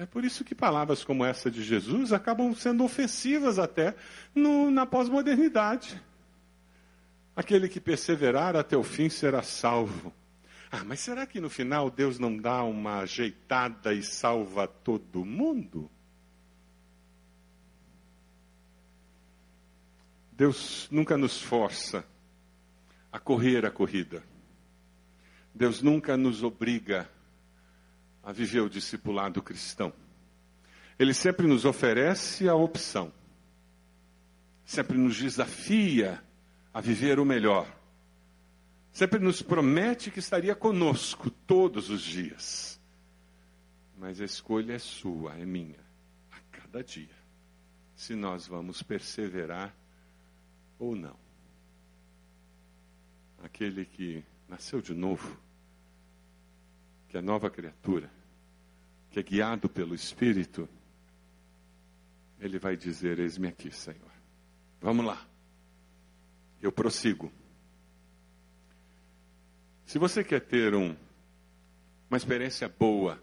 É por isso que palavras como essa de Jesus acabam sendo ofensivas até no, na pós-modernidade. Aquele que perseverar até o fim será salvo. Ah, mas será que no final Deus não dá uma ajeitada e salva todo mundo? Deus nunca nos força a correr a corrida. Deus nunca nos obriga a viver o discipulado cristão. Ele sempre nos oferece a opção, sempre nos desafia a viver o melhor, sempre nos promete que estaria conosco todos os dias. Mas a escolha é sua, é minha, a cada dia, se nós vamos perseverar ou não. Aquele que nasceu de novo, que é nova criatura, que é guiado pelo Espírito, ele vai dizer: Eis-me aqui, Senhor. Vamos lá. Eu prossigo. Se você quer ter um, uma experiência boa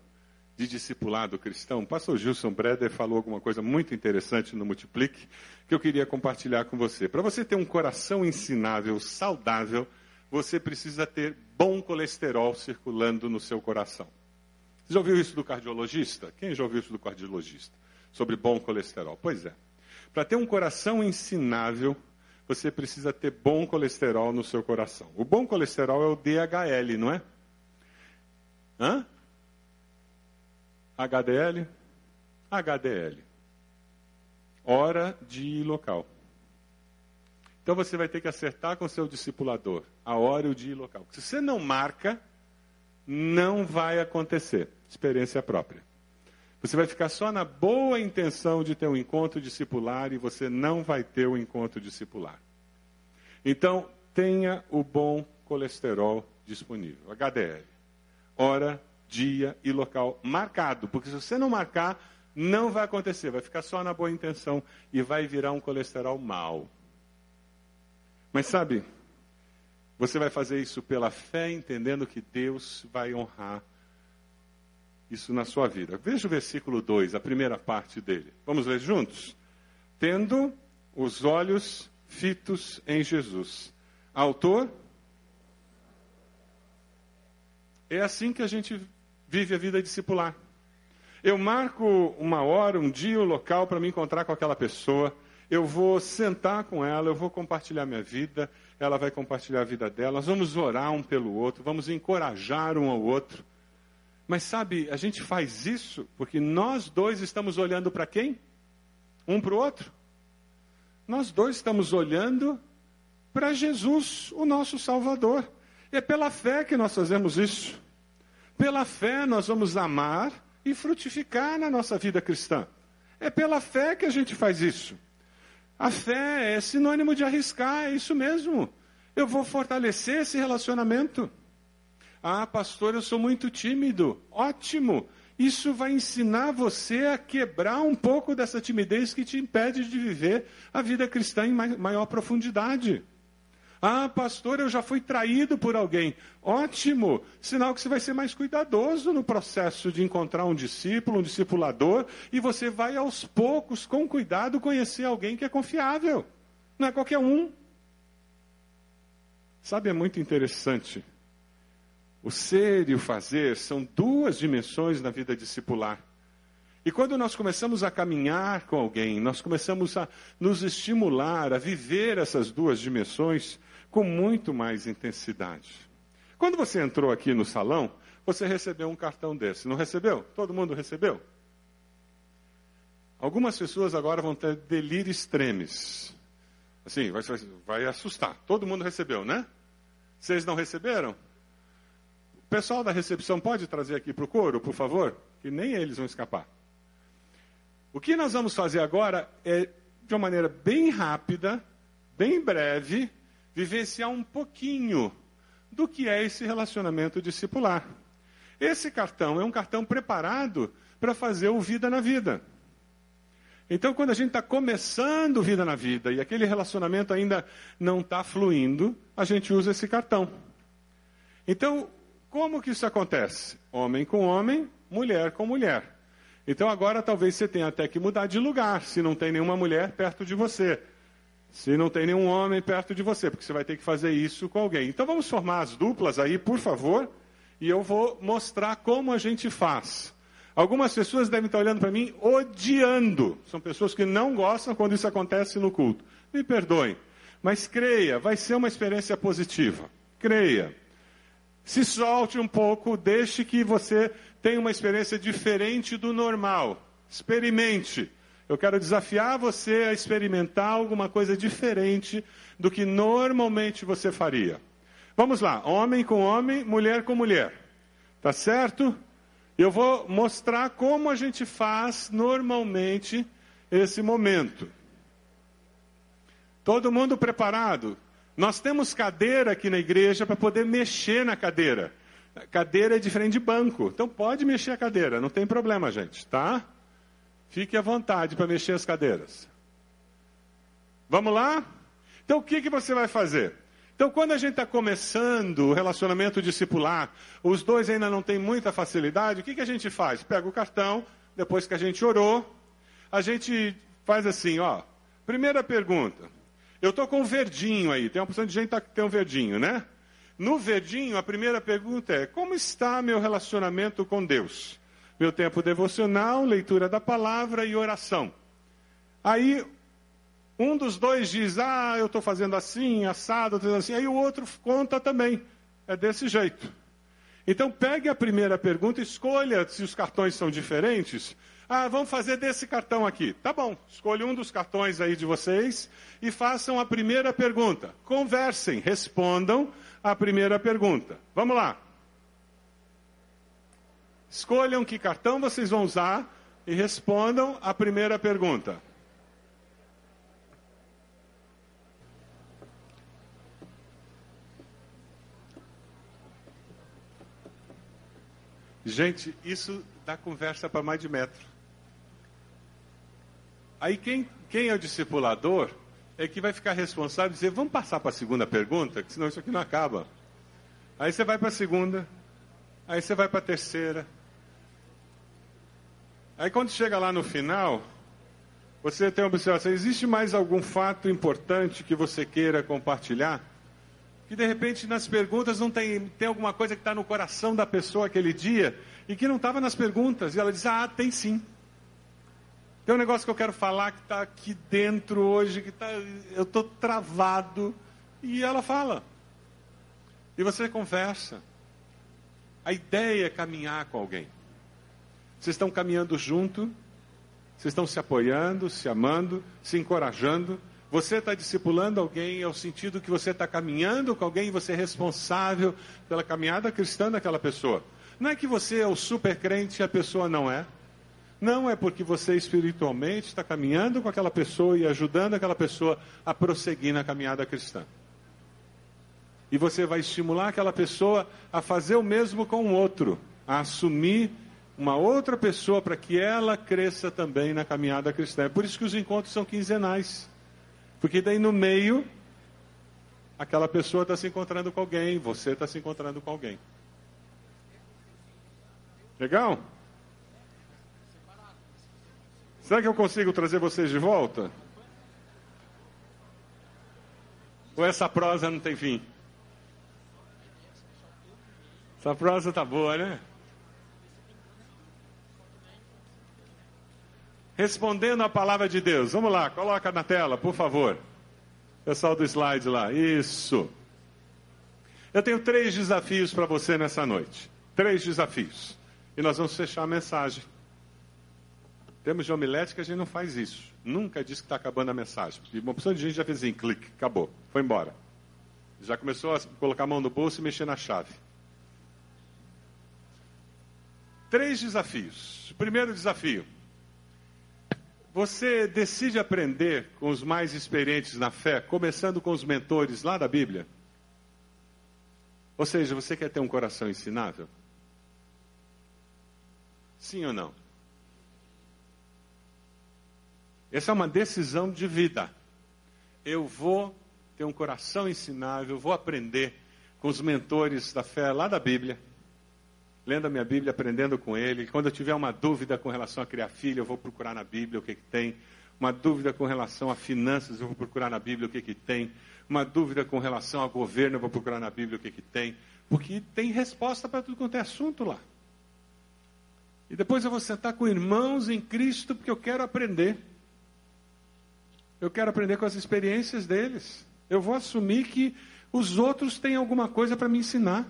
de discipulado cristão, o pastor Gilson Breder falou alguma coisa muito interessante no Multiplique que eu queria compartilhar com você. Para você ter um coração ensinável, saudável, você precisa ter bom colesterol circulando no seu coração. Você já ouviu isso do cardiologista? Quem já ouviu isso do cardiologista? Sobre bom colesterol? Pois é. Para ter um coração ensinável, você precisa ter bom colesterol no seu coração. O bom colesterol é o DHL, não é? Hã? HDL? HDL. Hora de local. Então você vai ter que acertar com seu discipulador a hora o dia e o local. Se você não marca, não vai acontecer. Experiência própria. Você vai ficar só na boa intenção de ter um encontro discipular e você não vai ter o um encontro discipular. Então, tenha o bom colesterol disponível, HDL. Hora, dia e local marcado, porque se você não marcar, não vai acontecer, vai ficar só na boa intenção e vai virar um colesterol mau. Mas sabe, você vai fazer isso pela fé, entendendo que Deus vai honrar isso na sua vida. Veja o versículo 2, a primeira parte dele. Vamos ler juntos? Tendo os olhos fitos em Jesus, autor É assim que a gente vive a vida discipular. Eu marco uma hora, um dia, um local para me encontrar com aquela pessoa. Eu vou sentar com ela, eu vou compartilhar minha vida, ela vai compartilhar a vida dela. Nós vamos orar um pelo outro, vamos encorajar um ao outro. Mas sabe, a gente faz isso porque nós dois estamos olhando para quem? Um para o outro. Nós dois estamos olhando para Jesus, o nosso Salvador. E é pela fé que nós fazemos isso. Pela fé nós vamos amar e frutificar na nossa vida cristã. É pela fé que a gente faz isso. A fé é sinônimo de arriscar, é isso mesmo. Eu vou fortalecer esse relacionamento. Ah, pastor, eu sou muito tímido. Ótimo. Isso vai ensinar você a quebrar um pouco dessa timidez que te impede de viver a vida cristã em maior profundidade. Ah, pastor, eu já fui traído por alguém. Ótimo! Sinal que você vai ser mais cuidadoso no processo de encontrar um discípulo, um discipulador, e você vai aos poucos, com cuidado, conhecer alguém que é confiável. Não é qualquer um. Sabe, é muito interessante o ser e o fazer são duas dimensões na vida discipular. E quando nós começamos a caminhar com alguém, nós começamos a nos estimular a viver essas duas dimensões com muito mais intensidade. Quando você entrou aqui no salão, você recebeu um cartão desse, não recebeu? Todo mundo recebeu? Algumas pessoas agora vão ter delírio extremes. Assim, vai, vai assustar. Todo mundo recebeu, né? Vocês não receberam? O pessoal da recepção pode trazer aqui para o coro, por favor? Que nem eles vão escapar. O que nós vamos fazer agora é, de uma maneira bem rápida, bem breve, vivenciar um pouquinho do que é esse relacionamento discipular. Esse cartão é um cartão preparado para fazer o Vida na Vida. Então, quando a gente está começando Vida na Vida e aquele relacionamento ainda não está fluindo, a gente usa esse cartão. Então, como que isso acontece? Homem com homem, mulher com mulher. Então agora talvez você tenha até que mudar de lugar, se não tem nenhuma mulher perto de você. Se não tem nenhum homem perto de você, porque você vai ter que fazer isso com alguém. Então vamos formar as duplas aí, por favor, e eu vou mostrar como a gente faz. Algumas pessoas devem estar olhando para mim odiando. São pessoas que não gostam quando isso acontece no culto. Me perdoem. Mas creia, vai ser uma experiência positiva. Creia. Se solte um pouco, deixe que você tenha uma experiência diferente do normal. Experimente. Eu quero desafiar você a experimentar alguma coisa diferente do que normalmente você faria. Vamos lá, homem com homem, mulher com mulher. Tá certo? Eu vou mostrar como a gente faz normalmente esse momento. Todo mundo preparado? Nós temos cadeira aqui na igreja para poder mexer na cadeira. Cadeira é diferente de banco, então pode mexer a cadeira, não tem problema, gente, tá? Fique à vontade para mexer as cadeiras. Vamos lá? Então o que, que você vai fazer? Então, quando a gente está começando o relacionamento discipular, os dois ainda não têm muita facilidade, o que, que a gente faz? Pega o cartão, depois que a gente orou, a gente faz assim, ó. Primeira pergunta: eu estou com um verdinho aí, tem uma porção de gente que tem um verdinho, né? No verdinho, a primeira pergunta é: como está meu relacionamento com Deus? Meu tempo devocional, leitura da palavra e oração. Aí, um dos dois diz: ah, eu estou fazendo assim, assado, estou fazendo assim. Aí o outro conta também. É desse jeito. Então, pegue a primeira pergunta, escolha se os cartões são diferentes ah, vamos fazer desse cartão aqui. Tá bom, escolha um dos cartões aí de vocês e façam a primeira pergunta. Conversem, respondam a primeira pergunta. Vamos lá. Escolham que cartão vocês vão usar e respondam a primeira pergunta. Gente, isso dá conversa para mais de metro. Aí quem, quem é o discipulador é que vai ficar responsável e dizer, vamos passar para a segunda pergunta, que senão isso aqui não acaba. Aí você vai para a segunda, aí você vai para a terceira. Aí quando chega lá no final, você tem uma observação, existe mais algum fato importante que você queira compartilhar? que de repente nas perguntas não tem, tem alguma coisa que está no coração da pessoa aquele dia e que não estava nas perguntas. E ela diz: Ah, tem sim. Tem um negócio que eu quero falar que está aqui dentro hoje, que tá, eu estou travado. E ela fala. E você conversa. A ideia é caminhar com alguém. Vocês estão caminhando junto, vocês estão se apoiando, se amando, se encorajando. Você está discipulando alguém, é o sentido que você está caminhando com alguém e você é responsável pela caminhada cristã daquela pessoa. Não é que você é o super crente e a pessoa não é. Não é porque você espiritualmente está caminhando com aquela pessoa e ajudando aquela pessoa a prosseguir na caminhada cristã. E você vai estimular aquela pessoa a fazer o mesmo com o outro, a assumir uma outra pessoa para que ela cresça também na caminhada cristã. É por isso que os encontros são quinzenais. Porque daí no meio, aquela pessoa está se encontrando com alguém, você está se encontrando com alguém. Legal? Será que eu consigo trazer vocês de volta? Ou essa prosa não tem fim? Essa prosa tá boa, né? Respondendo a palavra de Deus. Vamos lá, coloca na tela, por favor. Pessoal do slide lá. Isso. Eu tenho três desafios para você nessa noite. Três desafios. E nós vamos fechar a mensagem. Temos de homilética, a gente não faz isso. Nunca diz que está acabando a mensagem. Porque uma opção de gente já fez em clique, acabou, foi embora. Já começou a colocar a mão no bolso e mexer na chave. Três desafios. Primeiro desafio. Você decide aprender com os mais experientes na fé, começando com os mentores lá da Bíblia? Ou seja, você quer ter um coração ensinável? Sim ou não? Essa é uma decisão de vida. Eu vou ter um coração ensinável, vou aprender com os mentores da fé lá da Bíblia lendo a minha Bíblia, aprendendo com ele. Quando eu tiver uma dúvida com relação a criar filho, eu vou procurar na Bíblia o que, que tem. Uma dúvida com relação a finanças, eu vou procurar na Bíblia o que, que tem. Uma dúvida com relação ao governo, eu vou procurar na Bíblia o que, que tem. Porque tem resposta para tudo quanto é assunto lá. E depois eu vou sentar com irmãos em Cristo, porque eu quero aprender. Eu quero aprender com as experiências deles. Eu vou assumir que os outros têm alguma coisa para me ensinar.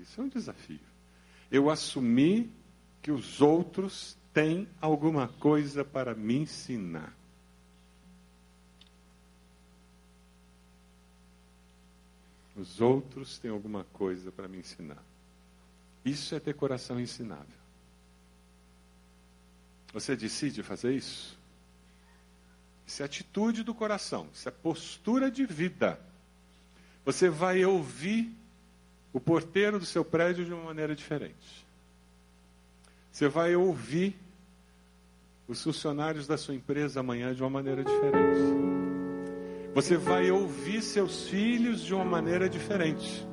Isso é um desafio. Eu assumi que os outros têm alguma coisa para me ensinar. Os outros têm alguma coisa para me ensinar. Isso é ter coração ensinável. Você decide fazer isso? Isso é atitude do coração, isso é postura de vida. Você vai ouvir o porteiro do seu prédio de uma maneira diferente. Você vai ouvir os funcionários da sua empresa amanhã de uma maneira diferente. Você vai ouvir seus filhos de uma maneira diferente.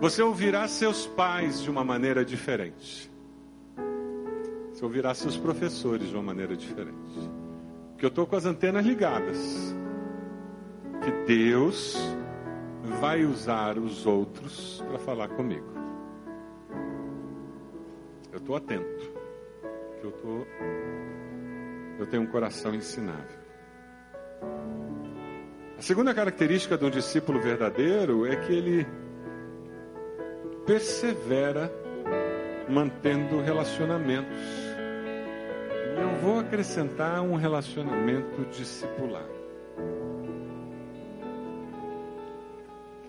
Você ouvirá seus pais de uma maneira diferente. Você ouvirá seus professores de uma maneira diferente. Porque eu estou com as antenas ligadas. Que Deus vai usar os outros para falar comigo. Eu estou atento, que eu tô, eu tenho um coração ensinável. A segunda característica de um discípulo verdadeiro é que ele persevera mantendo relacionamentos. E eu vou acrescentar um relacionamento discipular.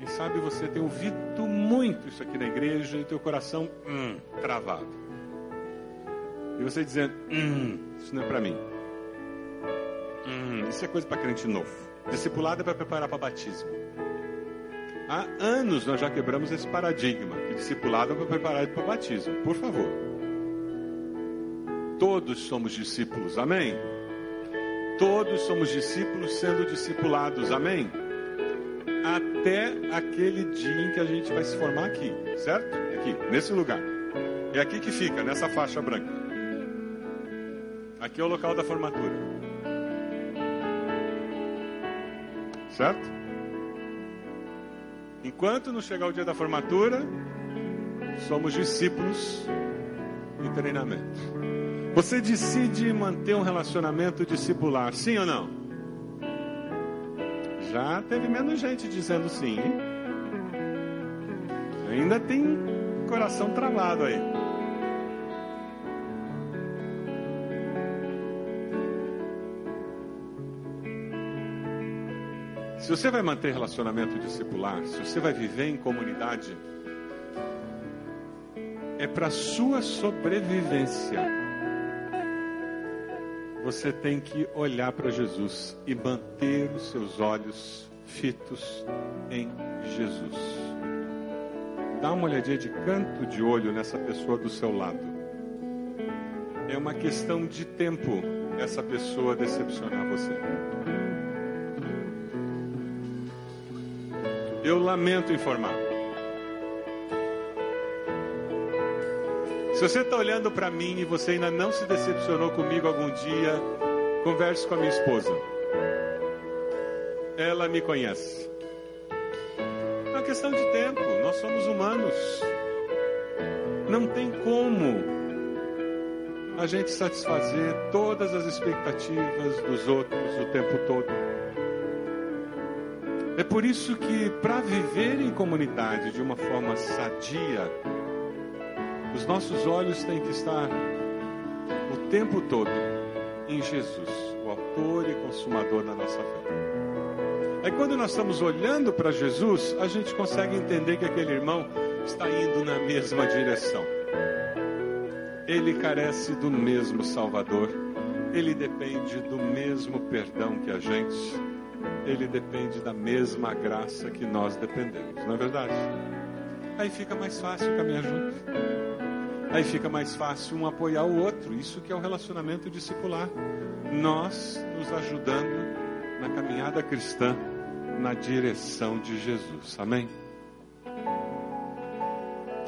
Sabe, você tem ouvido muito isso aqui na igreja e teu coração hum, travado. E você dizendo, hum, isso não é para mim. Hum, isso é coisa para crente novo. Discipulado é para preparar para batismo. Há anos nós já quebramos esse paradigma, que discipulado é para preparar para batismo. Por favor. Todos somos discípulos, amém? Todos somos discípulos sendo discipulados, amém? Até aquele dia em que a gente vai se formar aqui, certo? Aqui, nesse lugar. É aqui que fica, nessa faixa branca. Aqui é o local da formatura. certo? Enquanto não chegar o dia da formatura, somos discípulos em treinamento. Você decide manter um relacionamento discipular, sim ou não? Já teve menos gente dizendo sim. Hein? Ainda tem coração travado aí. Se você vai manter relacionamento discipular, se você vai viver em comunidade, é para sua sobrevivência. Você tem que olhar para Jesus e manter os seus olhos fitos em Jesus. Dá uma olhadinha de canto de olho nessa pessoa do seu lado. É uma questão de tempo essa pessoa decepcionar você. Eu lamento informar. Se você está olhando para mim e você ainda não se decepcionou comigo algum dia, converse com a minha esposa. Ela me conhece. É uma questão de tempo. Nós somos humanos. Não tem como a gente satisfazer todas as expectativas dos outros o tempo todo. É por isso que, para viver em comunidade de uma forma sadia, os nossos olhos têm que estar o tempo todo em Jesus, o Autor e Consumador da nossa fé. Aí, quando nós estamos olhando para Jesus, a gente consegue entender que aquele irmão está indo na mesma direção. Ele carece do mesmo Salvador, ele depende do mesmo perdão que a gente ele depende da mesma graça que nós dependemos, não é verdade? Aí fica mais fácil caminhar junto. Aí fica mais fácil um apoiar o outro. Isso que é o relacionamento discipular. Nós nos ajudando na caminhada cristã na direção de Jesus. Amém?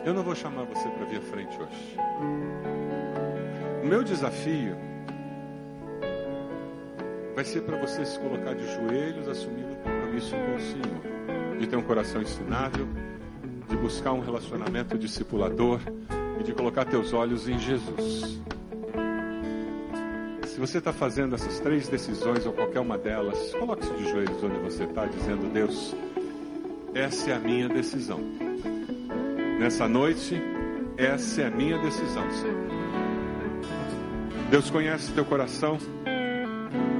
Eu não vou chamar você para vir à frente hoje. O meu desafio vai ser para você se colocar de joelhos, assumir um compromisso com o Senhor, de ter um coração ensinável, de buscar um relacionamento discipulador e de colocar teus olhos em Jesus. Se você está fazendo essas três decisões ou qualquer uma delas, coloque-se de joelhos onde você está, dizendo: Deus, essa é a minha decisão. Nessa noite, essa é a minha decisão, Senhor. Deus conhece teu coração.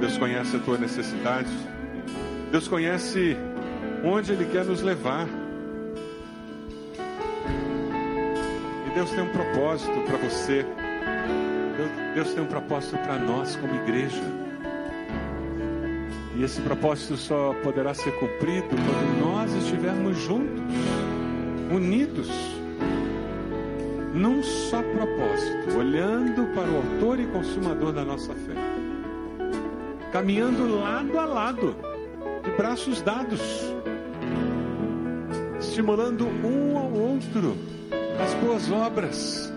Deus conhece a tua necessidade. Deus conhece onde Ele quer nos levar. Deus tem um propósito para você. Deus, tem um propósito para nós como igreja. E esse propósito só poderá ser cumprido quando nós estivermos juntos, unidos, num só propósito, olhando para o Autor e Consumador da nossa fé caminhando lado a lado, de braços dados, estimulando um ao outro as boas obras.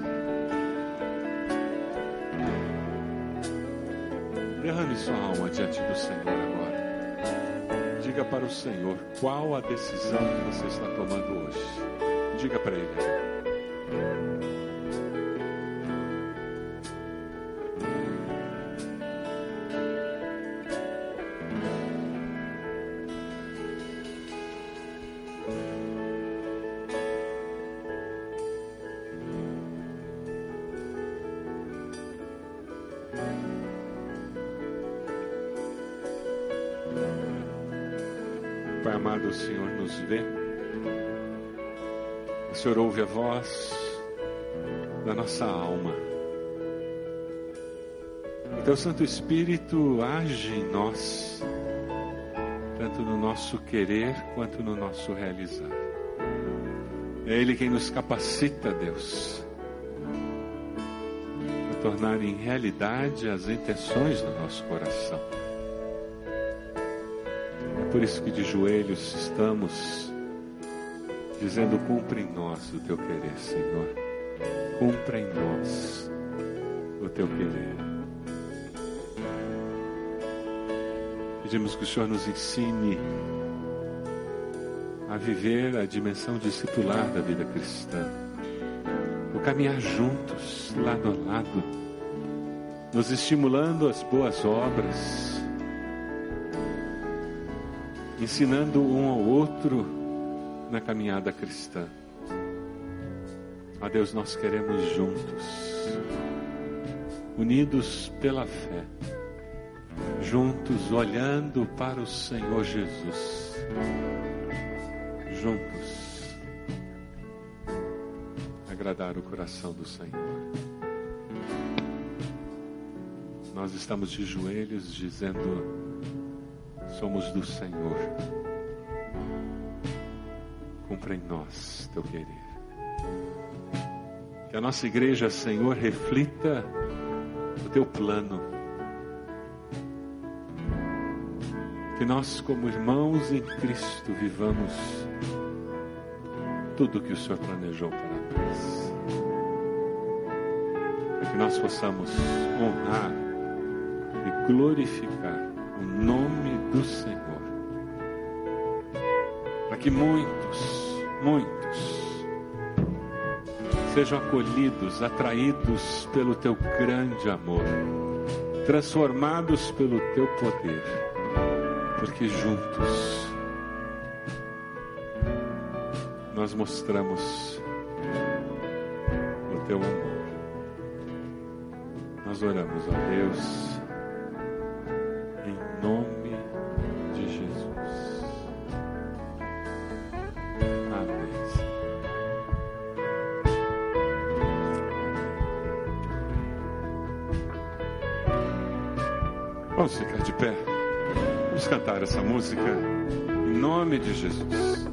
Derrame sua alma diante do Senhor agora. Diga para o Senhor qual a decisão que você está tomando hoje. Diga para Ele. Senhor ouve a voz da nossa alma. O Teu Santo Espírito age em nós, tanto no nosso querer quanto no nosso realizar. É Ele quem nos capacita, Deus, a tornar em realidade as intenções do nosso coração. É por isso que de joelhos estamos dizendo: cumpre em nós o teu querer, Senhor. Cumpre em nós o teu querer. Pedimos que o Senhor nos ensine a viver a dimensão discipular da vida cristã, o caminhar juntos, lado a lado, nos estimulando as boas obras, ensinando um ao outro na caminhada cristã. A Deus, nós queremos juntos, unidos pela fé, juntos olhando para o Senhor Jesus, juntos agradar o coração do Senhor. Nós estamos de joelhos dizendo: somos do Senhor. Cumpra em nós teu querer. Que a nossa igreja, Senhor, reflita o teu plano. Que nós, como irmãos em Cristo, vivamos tudo o que o Senhor planejou para nós. Para que nós possamos honrar e glorificar o nome do Senhor. Para que muitos, muitos sejam acolhidos, atraídos pelo teu grande amor, transformados pelo teu poder, porque juntos nós mostramos o teu amor. Nós oramos a Deus essa música em nome de Jesus.